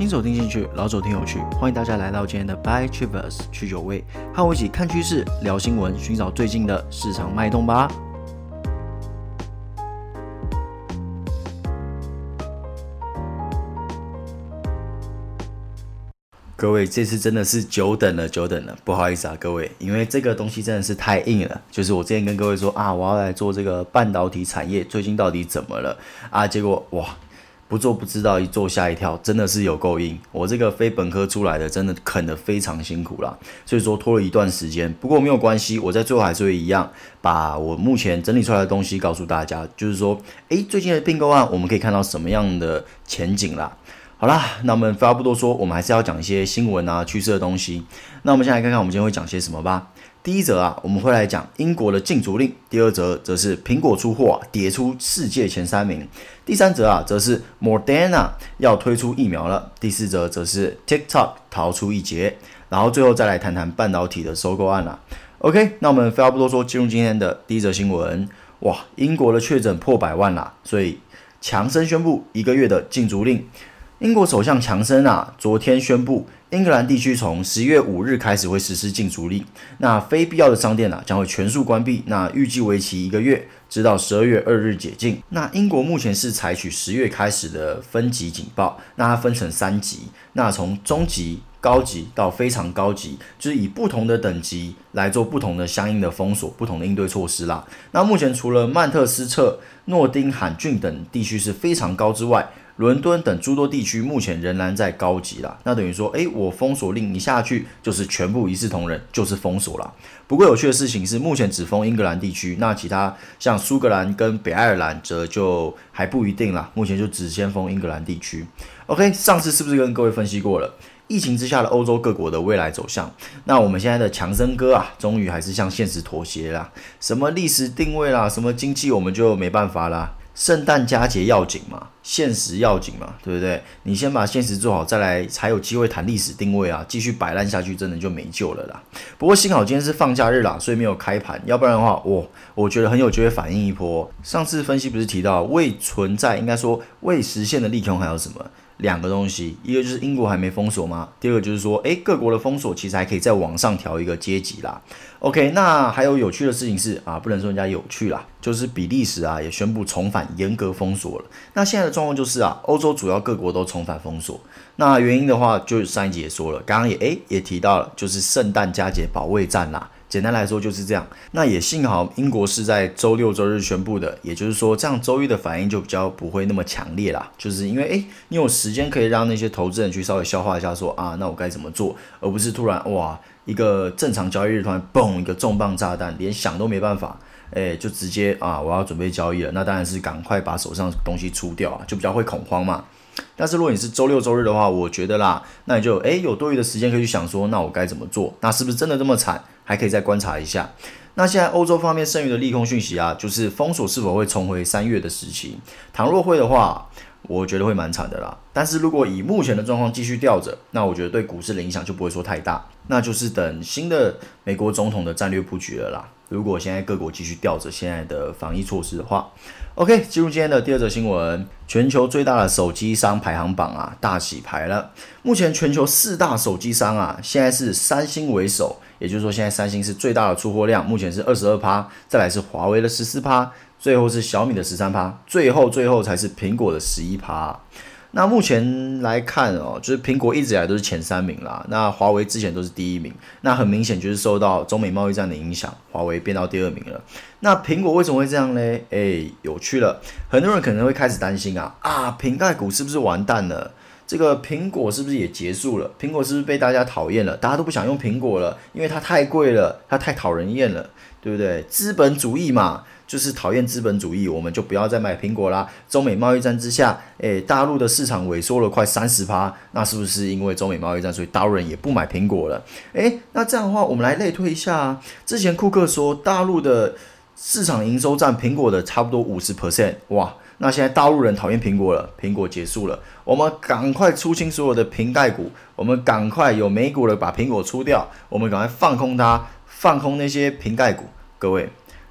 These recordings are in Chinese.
新手听进去，老手听有趣，欢迎大家来到今天的 By Travers 去酒味，和我一起看趋势、聊新闻，寻找最近的市场脉动吧。各位，这次真的是久等了，久等了，不好意思啊，各位，因为这个东西真的是太硬了。就是我之前跟各位说啊，我要来做这个半导体产业，最近到底怎么了啊？结果哇！不做不知道，一做吓一跳，真的是有够硬。我这个非本科出来的，真的啃得非常辛苦啦。所以说拖了一段时间。不过没有关系，我在最后还是会一样，把我目前整理出来的东西告诉大家。就是说，诶，最近的并购案，我们可以看到什么样的前景啦？好啦，那我们废话不多说，我们还是要讲一些新闻啊、趋势的东西。那我们先来看看，我们今天会讲些什么吧。第一则啊，我们会来讲英国的禁足令；第二则则是苹果出货啊，跌出世界前三名；第三则啊，则是 Moderna 要推出疫苗了；第四则则是 TikTok 逃出一劫；然后最后再来谈谈半导体的收购案啦。OK，那我们废话不多说，进入今天的第一则新闻。哇，英国的确诊破百万啦，所以强生宣布一个月的禁足令。英国首相强森啊，昨天宣布，英格兰地区从十一月五日开始会实施禁足令，那非必要的商店啊将会全数关闭，那预计为期一个月，直到十二月二日解禁。那英国目前是采取十月开始的分级警报，那它分成三级，那从中级、高级到非常高级，就是以不同的等级来做不同的相应的封锁、不同的应对措施啦。那目前除了曼彻斯特、诺丁汉郡等地区是非常高之外，伦敦等诸多地区目前仍然在高级啦，那等于说，诶，我封锁令一下去就是全部一视同仁，就是封锁啦。不过有趣的事情是，目前只封英格兰地区，那其他像苏格兰跟北爱尔兰则就还不一定啦。目前就只先封英格兰地区。OK，上次是不是跟各位分析过了疫情之下的欧洲各国的未来走向？那我们现在的强生哥啊，终于还是向现实妥协啦。什么历史定位啦，什么经济我们就没办法啦。圣诞佳节要紧嘛，现实要紧嘛，对不对？你先把现实做好，再来才有机会谈历史定位啊！继续摆烂下去，真的就没救了啦。不过幸好今天是放假日啦，所以没有开盘，要不然的话，我我觉得很有机会反应一波。上次分析不是提到未存在，应该说未实现的利空还有什么？两个东西，一个就是英国还没封锁吗？第二个就是说，诶，各国的封锁其实还可以再往上调一个阶级啦。OK，那还有有趣的事情是啊，不能说人家有趣啦，就是比利时啊也宣布重返严格封锁了。那现在的状况就是啊，欧洲主要各国都重返封锁。那原因的话，就上一集也说了，刚刚也诶也提到了，就是圣诞佳节保卫战啦。简单来说就是这样，那也幸好英国是在周六周日宣布的，也就是说这样周一的反应就比较不会那么强烈啦，就是因为诶，你有时间可以让那些投资人去稍微消化一下说，说啊，那我该怎么做，而不是突然哇一个正常交易日突然嘣一个重磅炸弹，连想都没办法，诶，就直接啊我要准备交易了，那当然是赶快把手上东西出掉啊，就比较会恐慌嘛。但是如果你是周六周日的话，我觉得啦，那你就诶有多余的时间可以去想说，那我该怎么做？那是不是真的这么惨？还可以再观察一下。那现在欧洲方面剩余的利空讯息啊，就是封锁是否会重回三月的时期？倘若会的话，我觉得会蛮惨的啦。但是如果以目前的状况继续吊着，那我觉得对股市的影响就不会说太大。那就是等新的美国总统的战略布局了啦。如果现在各国继续吊着现在的防疫措施的话，OK，进入今天的第二则新闻，全球最大的手机商排行榜啊大洗牌了。目前全球四大手机商啊，现在是三星为首，也就是说现在三星是最大的出货量，目前是二十二趴，再来是华为的十四趴，最后是小米的十三趴，最后最后才是苹果的十一趴。那目前来看哦，就是苹果一直以来都是前三名啦。那华为之前都是第一名，那很明显就是受到中美贸易战的影响，华为变到第二名了。那苹果为什么会这样呢？诶，有趣了，很多人可能会开始担心啊啊，苹概股是不是完蛋了？这个苹果是不是也结束了？苹果是不是被大家讨厌了？大家都不想用苹果了，因为它太贵了，它太讨人厌了，对不对？资本主义嘛。就是讨厌资本主义，我们就不要再买苹果啦。中美贸易战之下，诶，大陆的市场萎缩了快三十趴，那是不是因为中美贸易战，所以大陆人也不买苹果了？诶，那这样的话，我们来类推一下。之前库克说大陆的市场营收占苹果的差不多五十 percent，哇，那现在大陆人讨厌苹果了，苹果结束了，我们赶快出清所有的瓶盖股，我们赶快有美股的把苹果出掉，我们赶快放空它，放空那些瓶盖股，各位。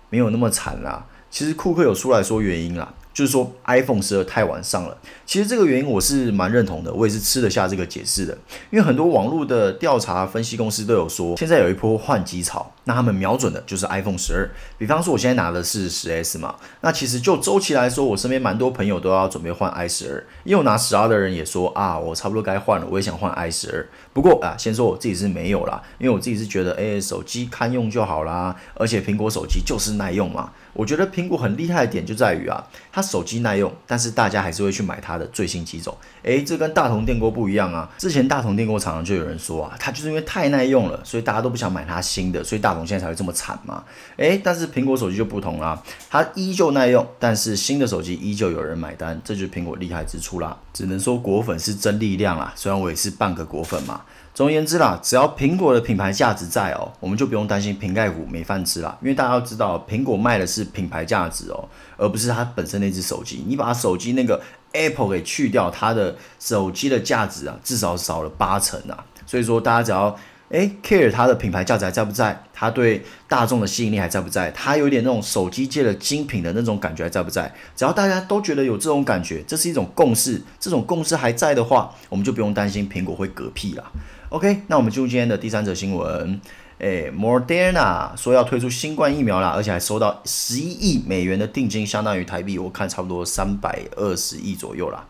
没有那么惨啦，其实库克有出来说原因啦。就是说 iPhone 十二太晚上了。其实这个原因我是蛮认同的，我也是吃得下这个解释的。因为很多网络的调查分析公司都有说，现在有一波换机潮，那他们瞄准的就是 iPhone 十二。比方说我现在拿的是十 S 嘛，那其实就周期来说，我身边蛮多朋友都要准备换 i 十二。因为我拿十二的人也说啊，我差不多该换了，我也想换 i 十二。不过啊，先说我自己是没有啦，因为我自己是觉得，哎，手机堪用就好啦，而且苹果手机就是耐用嘛。我觉得苹果很厉害的点就在于啊，它手机耐用，但是大家还是会去买它的最新机种。诶，这跟大同电锅不一样啊。之前大同电锅常常就有人说啊，它就是因为太耐用了，所以大家都不想买它新的，所以大同现在才会这么惨嘛。诶，但是苹果手机就不同啦，它依旧耐用，但是新的手机依旧有人买单，这就是苹果厉害之处啦。只能说果粉是真力量啦，虽然我也是半个果粉嘛。总而言之啦，只要苹果的品牌价值在哦，我们就不用担心苹概股没饭吃啦。因为大家要知道，苹果卖的是品牌价值哦，而不是它本身那只手机。你把手机那个 Apple 给去掉，它的手机的价值啊，至少少了八成啊。所以说，大家只要诶 care 它的品牌价值还在不在，它对大众的吸引力还在不在，它有点那种手机界的精品的那种感觉还在不在？只要大家都觉得有这种感觉，这是一种共识，这种共识还在的话，我们就不用担心苹果会嗝屁啦。OK，那我们进入今天的第三则新闻。诶，Moderna 说要推出新冠疫苗啦，而且还收到十一亿美元的定金，相当于台币我看差不多三百二十亿左右啦。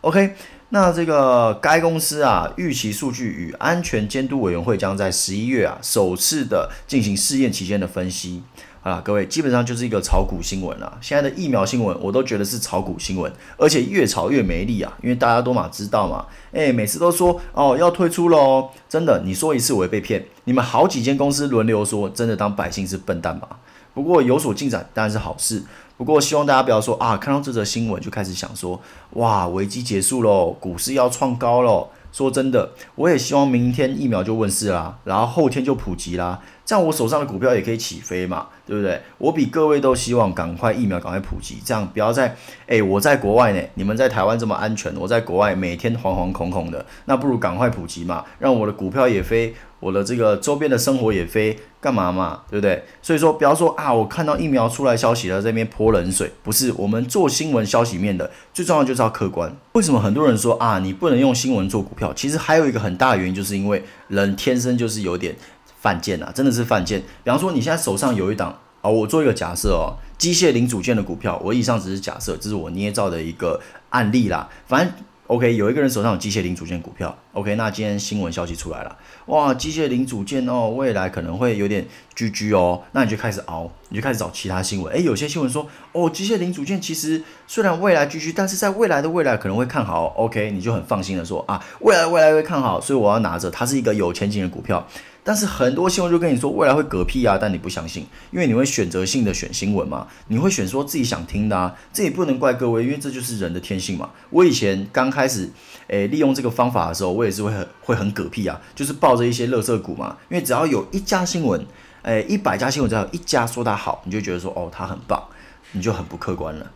OK，那这个该公司啊，预期数据与安全监督委员会将在十一月啊，首次的进行试验期间的分析。啊，各位，基本上就是一个炒股新闻了。现在的疫苗新闻，我都觉得是炒股新闻，而且越炒越没力啊。因为大家都嘛知道嘛，诶，每次都说哦要退出喽，真的，你说一次我会被骗。你们好几间公司轮流说，真的当百姓是笨蛋吗？不过有所进展当然是好事。不过希望大家不要说啊，看到这则新闻就开始想说，哇，危机结束喽，股市要创高喽。说真的，我也希望明天疫苗就问世啦，然后后天就普及啦，这样我手上的股票也可以起飞嘛，对不对？我比各位都希望赶快疫苗赶快普及，这样不要再，哎，我在国外呢，你们在台湾这么安全，我在国外每天惶惶恐恐的，那不如赶快普及嘛，让我的股票也飞。我的这个周边的生活也飞，干嘛嘛，对不对？所以说，不要说啊，我看到疫苗出来消息了，在这边泼冷水，不是。我们做新闻消息面的，最重要就是要客观。为什么很多人说啊，你不能用新闻做股票？其实还有一个很大的原因，就是因为人天生就是有点犯贱啊，真的是犯贱。比方说，你现在手上有一档啊、哦，我做一个假设哦，机械零组件的股票，我以上只是假设，这是我捏造的一个案例啦，反正。OK，有一个人手上有机械零组件股票。OK，那今天新闻消息出来了，哇，机械零组件哦，未来可能会有点居居哦，那你就开始熬，你就开始找其他新闻。诶，有些新闻说，哦，机械零组件其实虽然未来居居但是在未来的未来可能会看好。OK，你就很放心的说啊，未来未来会看好，所以我要拿着，它是一个有前景的股票。但是很多新闻就跟你说未来会嗝屁啊，但你不相信，因为你会选择性的选新闻嘛，你会选说自己想听的啊，这也不能怪各位，因为这就是人的天性嘛。我以前刚开始诶、利用这个方法的时候，我也是会很会很嗝屁啊，就是抱着一些垃圾股嘛，因为只要有一家新闻，诶一百家新闻只要有一家说它好，你就觉得说哦它很棒，你就很不客观了。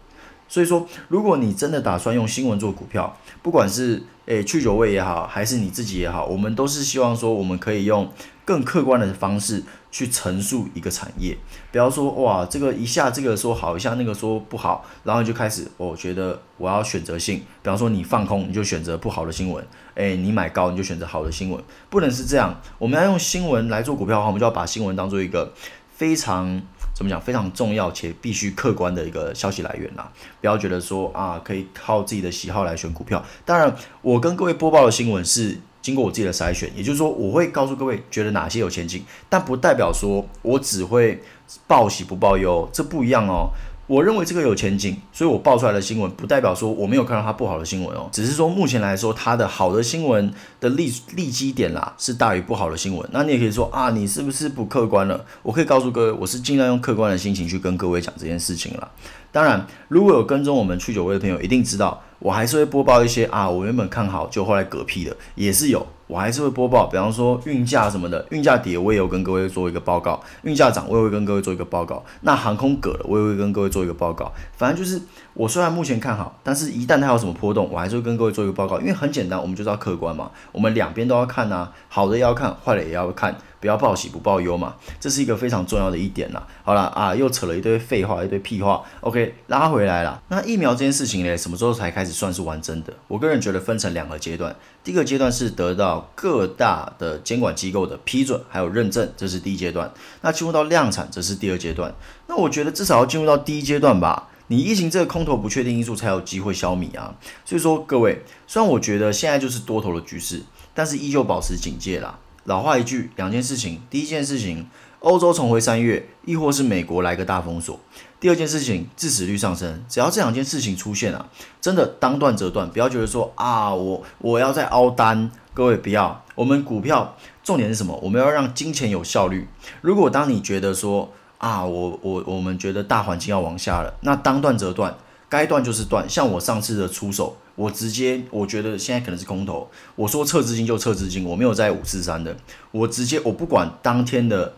所以说，如果你真的打算用新闻做股票，不管是诶去九味也好，还是你自己也好，我们都是希望说我们可以用。更客观的方式去陈述一个产业，不要说哇，这个一下这个说好，一下那个说不好，然后就开始，我觉得我要选择性，比方说你放空，你就选择不好的新闻，诶，你买高你就选择好的新闻，不能是这样。我们要用新闻来做股票的话，我们就要把新闻当做一个非常怎么讲，非常重要且必须客观的一个消息来源啦。不要觉得说啊，可以靠自己的喜好来选股票。当然，我跟各位播报的新闻是。经过我自己的筛选，也就是说，我会告诉各位觉得哪些有前景，但不代表说我只会报喜不报忧，这不一样哦。我认为这个有前景，所以我爆出来的新闻不代表说我没有看到它不好的新闻哦，只是说目前来说它的好的新闻的利利基点啦是大于不好的新闻。那你也可以说啊，你是不是不客观了？我可以告诉各位，我是尽量用客观的心情去跟各位讲这件事情了。当然，如果有跟踪我们去九位的朋友，一定知道。我还是会播报一些啊，我原本看好就后来嗝屁的，也是有，我还是会播报。比方说运价什么的，运价跌我也有跟各位做一个报告，运价涨我也会跟各位做一个报告。那航空葛了，我也会跟各位做一个报告。反正就是我虽然目前看好，但是一旦它有什么波动，我还是会跟各位做一个报告。因为很简单，我们就是要客观嘛，我们两边都要看呐、啊，好的要看，坏的也要看。不要报喜不报忧嘛，这是一个非常重要的一点啦。好了啊，又扯了一堆废话，一堆屁话。OK，拉回来了。那疫苗这件事情呢，什么时候才开始算是完整的？我个人觉得分成两个阶段。第一个阶段是得到各大的监管机构的批准还有认证，这是第一阶段。那进入到量产，这是第二阶段。那我觉得至少要进入到第一阶段吧。你疫情这个空头不确定因素才有机会消弭啊。所以说各位，虽然我觉得现在就是多头的局势，但是依旧保持警戒啦。老话一句，两件事情。第一件事情，欧洲重回三月，亦或是美国来个大封锁。第二件事情，致死率上升。只要这两件事情出现啊，真的当断则断，不要觉得说啊，我我要再凹单。各位不要，我们股票重点是什么？我们要让金钱有效率。如果当你觉得说啊，我我我们觉得大环境要往下了，那当断则断，该断就是断。像我上次的出手。我直接，我觉得现在可能是空头。我说撤资金就撤资金，我没有在五四三的。我直接，我不管当天的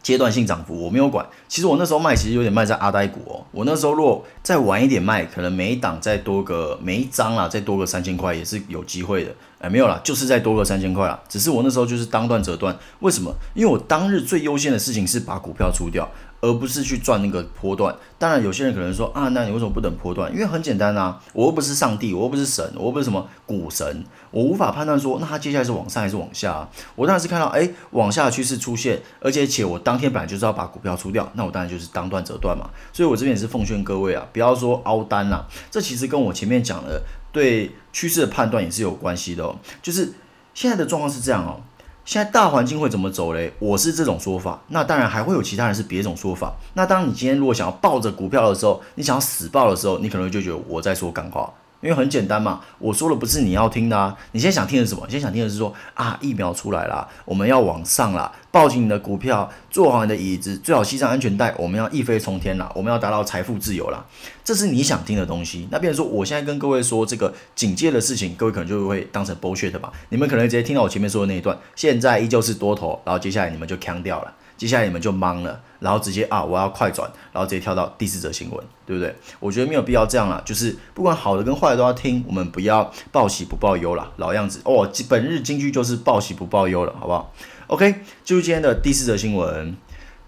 阶段性涨幅，我没有管。其实我那时候卖，其实有点卖在阿呆股哦。我那时候如果再晚一点卖，可能每一档再多个每一张啊，再多个三千块也是有机会的。哎，没有啦，就是再多个三千块啦。只是我那时候就是当断则断。为什么？因为我当日最优先的事情是把股票出掉。而不是去赚那个波段。当然，有些人可能说啊，那你为什么不等波段？因为很简单啊，我又不是上帝，我又不是神，我又不是什么股神，我无法判断说，那它接下来是往上还是往下啊？我当然是看到哎，往下的趋势出现，而且且我当天本来就是要把股票出掉，那我当然就是当断则断嘛。所以我这边也是奉劝各位啊，不要说凹单啦，这其实跟我前面讲的对趋势的判断也是有关系的哦。就是现在的状况是这样哦。现在大环境会怎么走嘞？我是这种说法，那当然还会有其他人是别种说法。那当你今天如果想要抱着股票的时候，你想要死抱的时候，你可能就觉得我在说干话。因为很简单嘛，我说的不是你要听的啊。你现在想听的是什么？你现在想听的是说啊，疫苗出来了，我们要往上了，抱紧你的股票，坐好你的椅子，最好系上安全带，我们要一飞冲天了，我们要达到财富自由了。这是你想听的东西。那比如说，我现在跟各位说这个警戒的事情，各位可能就会当成 bullshit 吧。你们可能直接听到我前面说的那一段，现在依旧是多头，然后接下来你们就锵掉了。接下来你们就懵了，然后直接啊，我要快转，然后直接跳到第四则新闻，对不对？我觉得没有必要这样啦，就是不管好的跟坏的都要听，我们不要报喜不报忧啦，老样子哦。本日金句就是报喜不报忧了，好不好？OK，就是今天的第四则新闻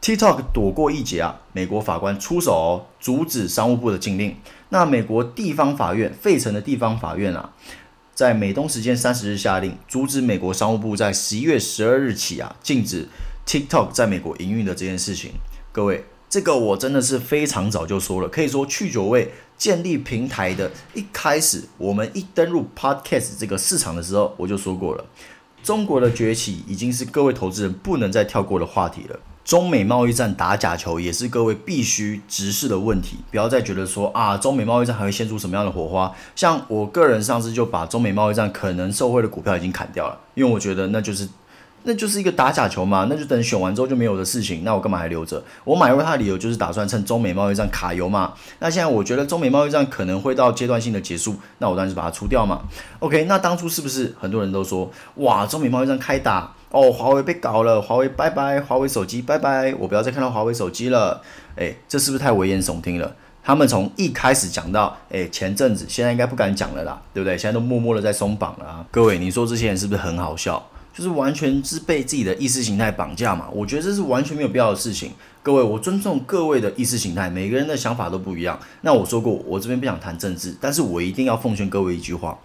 ，TikTok 躲过一劫啊，美国法官出手，阻止商务部的禁令。那美国地方法院，费城的地方法院啊，在美东时间三十日下令，阻止美国商务部在十一月十二日起啊，禁止。TikTok 在美国营运的这件事情，各位，这个我真的是非常早就说了。可以说，去九位建立平台的一开始，我们一登入 Podcast 这个市场的时候，我就说过了，中国的崛起已经是各位投资人不能再跳过的话题了。中美贸易战打假球也是各位必须直视的问题，不要再觉得说啊，中美贸易战还会掀出什么样的火花。像我个人上次就把中美贸易战可能受惠的股票已经砍掉了，因为我觉得那就是。那就是一个打假球嘛，那就等选完之后就没有的事情，那我干嘛还留着？我买入它的理由就是打算趁中美贸易战卡油嘛。那现在我觉得中美贸易战可能会到阶段性的结束，那我当然是把它出掉嘛。OK，那当初是不是很多人都说，哇，中美贸易战开打哦，华为被搞了，华为拜拜，华为手机拜拜，我不要再看到华为手机了。诶，这是不是太危言耸听了？他们从一开始讲到，诶，前阵子，现在应该不敢讲了啦，对不对？现在都默默的在松绑了啊。各位，你说这些人是不是很好笑？就是完全是被自己的意识形态绑架嘛？我觉得这是完全没有必要的事情。各位，我尊重各位的意识形态，每个人的想法都不一样。那我说过，我这边不想谈政治，但是我一定要奉劝各位一句话：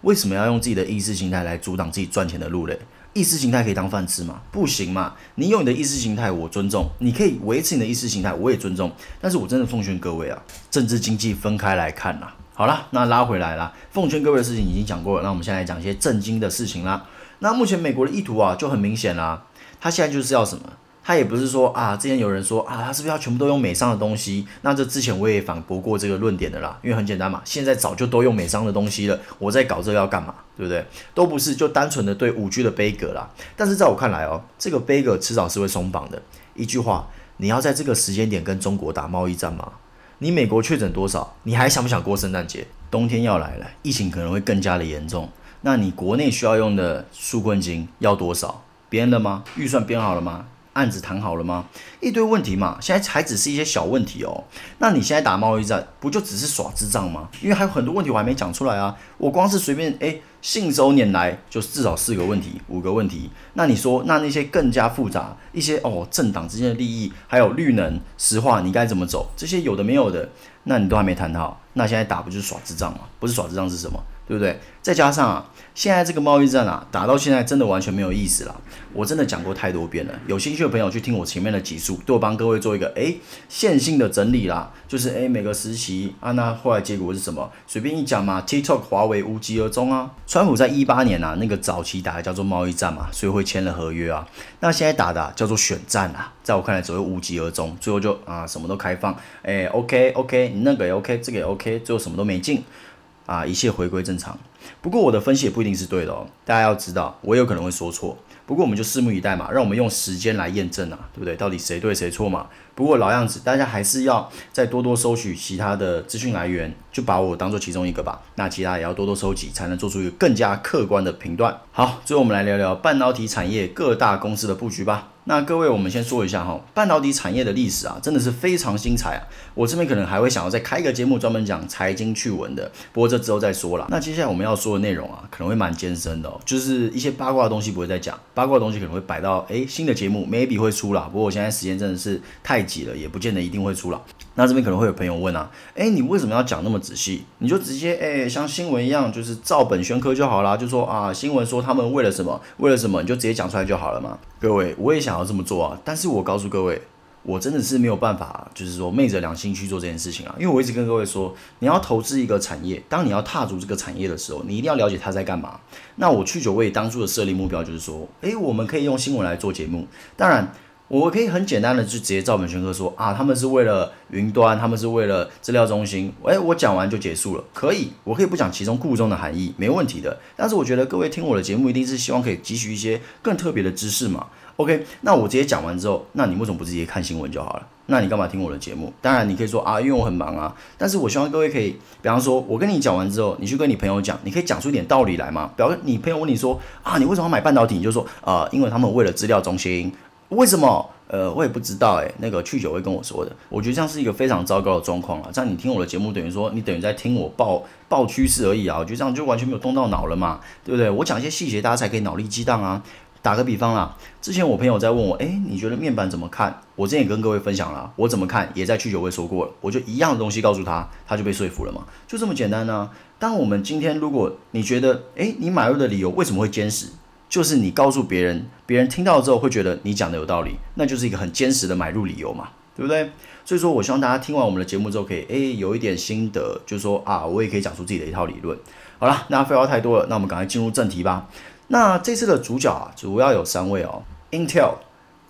为什么要用自己的意识形态来阻挡自己赚钱的路嘞？意识形态可以当饭吃吗？不行嘛！你有你的意识形态，我尊重；你可以维持你的意识形态，我也尊重。但是我真的奉劝各位啊，政治经济分开来看啦。好啦，那拉回来啦，奉劝各位的事情已经讲过了，那我们现在来讲一些正经的事情啦。那目前美国的意图啊就很明显啦，他现在就是要什么？他也不是说啊，之前有人说啊，他是不是要全部都用美商的东西？那这之前我也反驳过这个论点的啦，因为很简单嘛，现在早就都用美商的东西了，我在搞这个要干嘛？对不对？都不是，就单纯的对五 G 的杯葛啦。但是在我看来哦，这个杯葛迟早是会松绑的。一句话，你要在这个时间点跟中国打贸易战吗？你美国确诊多少？你还想不想过圣诞节？冬天要来了，疫情可能会更加的严重。那你国内需要用的纾困金要多少？编了吗？预算编好了吗？案子谈好了吗？一堆问题嘛，现在还只是一些小问题哦。那你现在打贸易战，不就只是耍智障吗？因为还有很多问题我还没讲出来啊。我光是随便诶信手拈来，就至少四个问题、五个问题。那你说，那那些更加复杂一些哦，政党之间的利益，还有绿能、石化，你该怎么走？这些有的没有的，那你都还没谈好。那现在打不就是耍智障吗？不是耍智障是什么？对不对？再加上啊，现在这个贸易战啊，打到现在真的完全没有意思了。我真的讲过太多遍了，有兴趣的朋友去听我前面的集数，都帮各位做一个诶线性的整理啦。就是诶每个时期啊，那后来结果是什么？随便一讲嘛。TikTok、华为无疾而终啊。川普在一八年啊，那个早期打的叫做贸易战嘛，所以会签了合约啊。那现在打的、叫做选战啊，在我看来只会无疾而终，最后就啊什么都开放，诶 OK OK，你那个也 OK，这个也 OK，k 最后什么都没进。啊，一切回归正常。不过我的分析也不一定是对的哦，大家要知道，我有可能会说错。不过我们就拭目以待嘛，让我们用时间来验证啊，对不对？到底谁对谁错嘛？不过老样子，大家还是要再多多收取其他的资讯来源，就把我当做其中一个吧。那其他也要多多收集，才能做出一个更加客观的评断。好，最后我们来聊聊半导体产业各大公司的布局吧。那各位，我们先说一下哈，半导体产业的历史啊，真的是非常精彩啊。我这边可能还会想要再开一个节目，专门讲财经趣闻的，不过这之后再说了。那接下来我们要说的内容啊，可能会蛮艰深的哦，就是一些八卦的东西不会再讲，八卦的东西可能会摆到诶新的节目，maybe 会出啦。不过我现在时间真的是太挤了，也不见得一定会出了。那这边可能会有朋友问啊，诶，你为什么要讲那么仔细？你就直接诶像新闻一样，就是照本宣科就好啦。就说啊，新闻说他们为了什么，为了什么，你就直接讲出来就好了嘛。各位，我也想要这么做啊，但是我告诉各位，我真的是没有办法，就是说昧着良心去做这件事情啊。因为我一直跟各位说，你要投资一个产业，当你要踏足这个产业的时候，你一定要了解它在干嘛。那我去九位当初的设立目标就是说，诶，我们可以用新闻来做节目，当然。我可以很简单的就直接照本宣科说啊，他们是为了云端，他们是为了资料中心，诶，我讲完就结束了，可以，我可以不讲其中故中的含义，没问题的。但是我觉得各位听我的节目一定是希望可以汲取一些更特别的知识嘛。OK，那我直接讲完之后，那你为什么不直接看新闻就好了？那你干嘛听我的节目？当然你可以说啊，因为我很忙啊。但是我希望各位可以，比方说我跟你讲完之后，你去跟你朋友讲，你可以讲出一点道理来嘛。比方你朋友问你说啊，你为什么要买半导体？你就说啊，因为他们为了资料中心。为什么？呃，我也不知道诶，那个去九会跟我说的，我觉得这样是一个非常糟糕的状况啊。这样你听我的节目，等于说你等于在听我报报趋势而已啊。我觉得这样就完全没有动到脑了嘛，对不对？我讲一些细节，大家才可以脑力激荡啊。打个比方啦，之前我朋友在问我，诶，你觉得面板怎么看？我之前也跟各位分享了，我怎么看，也在去九会说过了。我就一样的东西告诉他，他就被说服了嘛，就这么简单呢、啊。当我们今天如果你觉得，诶，你买入的理由为什么会坚实？就是你告诉别人，别人听到之后会觉得你讲的有道理，那就是一个很坚实的买入理由嘛，对不对？所以说我希望大家听完我们的节目之后，可以诶有一点心得，就是说啊，我也可以讲出自己的一套理论。好了，那废话太多了，那我们赶快进入正题吧。那这次的主角啊，主要有三位哦，Intel、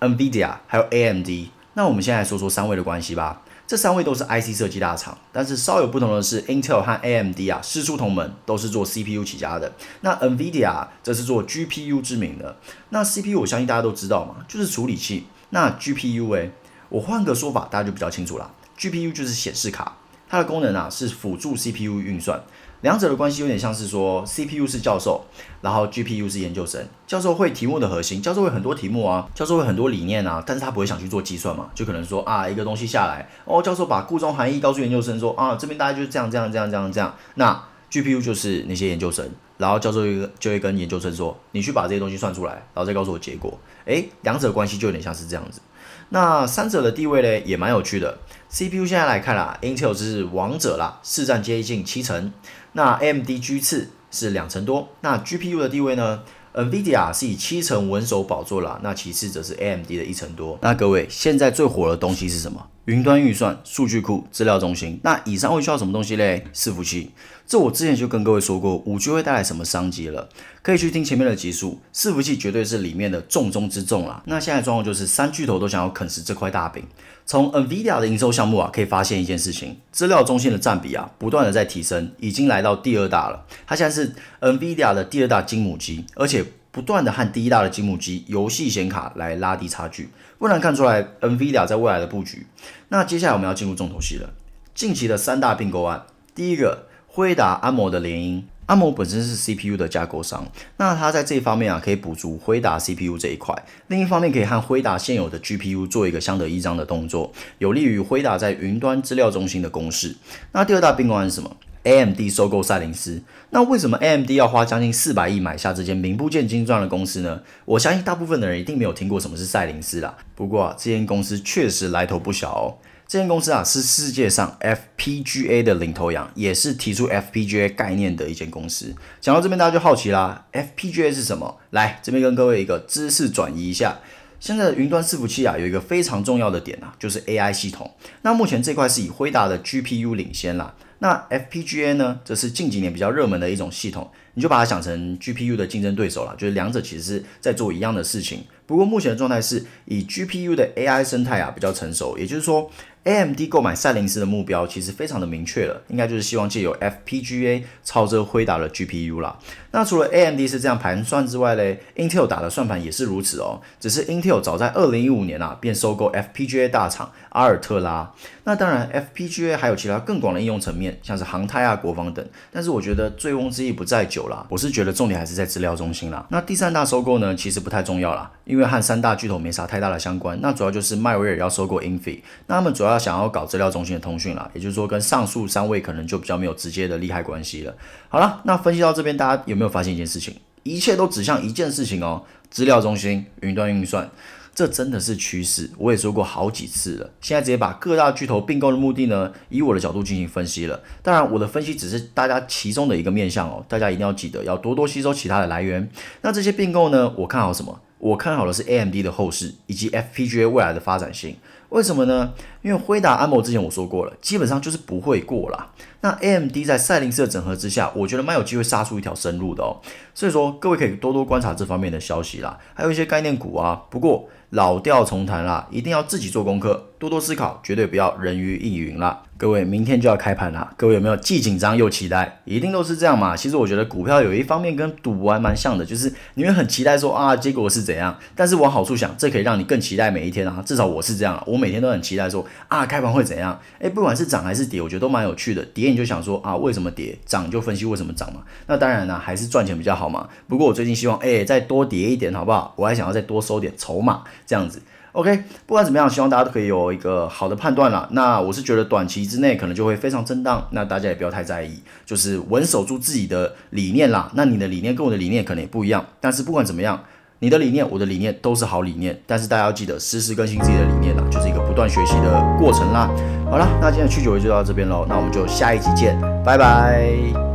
NVIDIA 还有 AMD。那我们先来说说三位的关系吧。这三位都是 IC 设计大厂，但是稍有不同的是，Intel 和 AMD 啊，师出同门，都是做 CPU 起家的。那 NVIDIA 则是做 GPU 知名的。那 CPU 我相信大家都知道嘛，就是处理器。那 GPU 哎，我换个说法，大家就比较清楚啦。GPU 就是显示卡，它的功能啊是辅助 CPU 运算。两者的关系有点像是说，CPU 是教授，然后 GPU 是研究生。教授会题目的核心，教授会很多题目啊，教授会很多理念啊，但是他不会想去做计算嘛，就可能说啊，一个东西下来，哦，教授把故中含义告诉研究生说啊，这边大概就是这样这样这样这样这样。那 GPU 就是那些研究生，然后教授就就会跟研究生说，你去把这些东西算出来，然后再告诉我结果。诶，两者关系就有点像是这样子。那三者的地位呢，也蛮有趣的。CPU 现在来看啦，Intel 是王者啦，市占接近七成。那 AMD 居次是两成多，那 GPU 的地位呢？NVIDIA 是以七成稳守宝座啦，那其次则是 AMD 的一成多。那各位，现在最火的东西是什么？云端运算、数据库、资料中心。那以上会需要什么东西嘞？伺服器。这我之前就跟各位说过，5G 会带来什么商机了，可以去听前面的集数。伺服器绝对是里面的重中之重啦。那现在状况就是三巨头都想要啃食这块大饼。从 NVIDIA 的营收项目啊，可以发现一件事情：资料中心的占比啊，不断的在提升，已经来到第二大了。它现在是 NVIDIA 的第二大金母鸡，而且不断的和第一大的积木机游戏显卡来拉低差距，不难看出来 NVIDIA 在未来的布局。那接下来我们要进入重头戏了，近期的三大并购案，第一个辉达安谋的联姻。ARM 本身是 CPU 的架构商，那它在这方面啊，可以补足辉达 CPU 这一块，另一方面可以和辉达现有的 GPU 做一个相得益彰的动作，有利于辉达在云端资料中心的攻势。那第二大并购案是什么？AMD 收购赛灵思。那为什么 AMD 要花将近四百亿买下这间名不见经传的公司呢？我相信大部分的人一定没有听过什么是赛灵思啦。不过啊，这间公司确实来头不小哦。这间公司啊，是世界上 FPGA 的领头羊，也是提出 FPGA 概念的一间公司。讲到这边，大家就好奇啦，FPGA 是什么？来，这边跟各位一个知识转移一下。现在的云端伺服器啊，有一个非常重要的点啊，就是 AI 系统。那目前这块是以辉达的 GPU 领先啦。那 FPGA 呢，则是近几年比较热门的一种系统。你就把它想成 GPU 的竞争对手了，就是两者其实是在做一样的事情。不过目前的状态是以 GPU 的 AI 生态啊比较成熟，也就是说。AMD 购买赛灵思的目标其实非常的明确了，应该就是希望借由 FPGA 超车辉达的 GPU 啦。那除了 AMD 是这样盘算之外嘞，Intel 打的算盘也是如此哦。只是 Intel 早在二零一五年啊便收购 FPGA 大厂阿尔特拉。那当然 FPGA 还有其他更广的应用层面，像是航太啊、国防等。但是我觉得醉翁之意不在酒啦，我是觉得重点还是在资料中心啦。那第三大收购呢，其实不太重要啦，因为和三大巨头没啥太大的相关。那主要就是迈威尔要收购 i n f i 那他们主要。要想要搞资料中心的通讯啦，也就是说跟上述三位可能就比较没有直接的利害关系了。好了，那分析到这边，大家有没有发现一件事情？一切都指向一件事情哦，资料中心、云端运算，这真的是趋势。我也说过好几次了。现在直接把各大巨头并购的目的呢，以我的角度进行分析了。当然，我的分析只是大家其中的一个面向哦，大家一定要记得要多多吸收其他的来源。那这些并购呢，我看好什么？我看好的是 AMD 的后市以及 FPGA 未来的发展性。为什么呢？因为辉达安谋之前我说过了，基本上就是不会过啦。那 AMD 在赛灵思的整合之下，我觉得蛮有机会杀出一条生路的哦。所以说，各位可以多多观察这方面的消息啦，还有一些概念股啊。不过老调重弹啦，一定要自己做功课，多多思考，绝对不要人云亦云啦。各位，明天就要开盘啦，各位有没有既紧张又期待？一定都是这样嘛。其实我觉得股票有一方面跟赌博还蛮像的，就是你会很期待说啊，结果是怎样？但是往好处想，这可以让你更期待每一天啊。至少我是这样，我每天都很期待说啊，开盘会怎样？诶，不管是涨还是跌，我觉得都蛮有趣的。跌你就想说啊，为什么跌？涨就分析为什么涨嘛。那当然呢，还是赚钱比较好嘛。不过我最近希望诶，再多跌一点好不好？我还想要再多收点筹码，这样子。OK，不管怎么样，希望大家都可以有一个好的判断啦。那我是觉得短期之内可能就会非常震荡，那大家也不要太在意，就是稳守住自己的理念啦。那你的理念跟我的理念可能也不一样，但是不管怎么样，你的理念、我的理念都是好理念。但是大家要记得时时更新自己的理念啦，就是一个不断学习的过程啦。好啦，那今天的趣九位就到这边喽，那我们就下一集见，拜拜。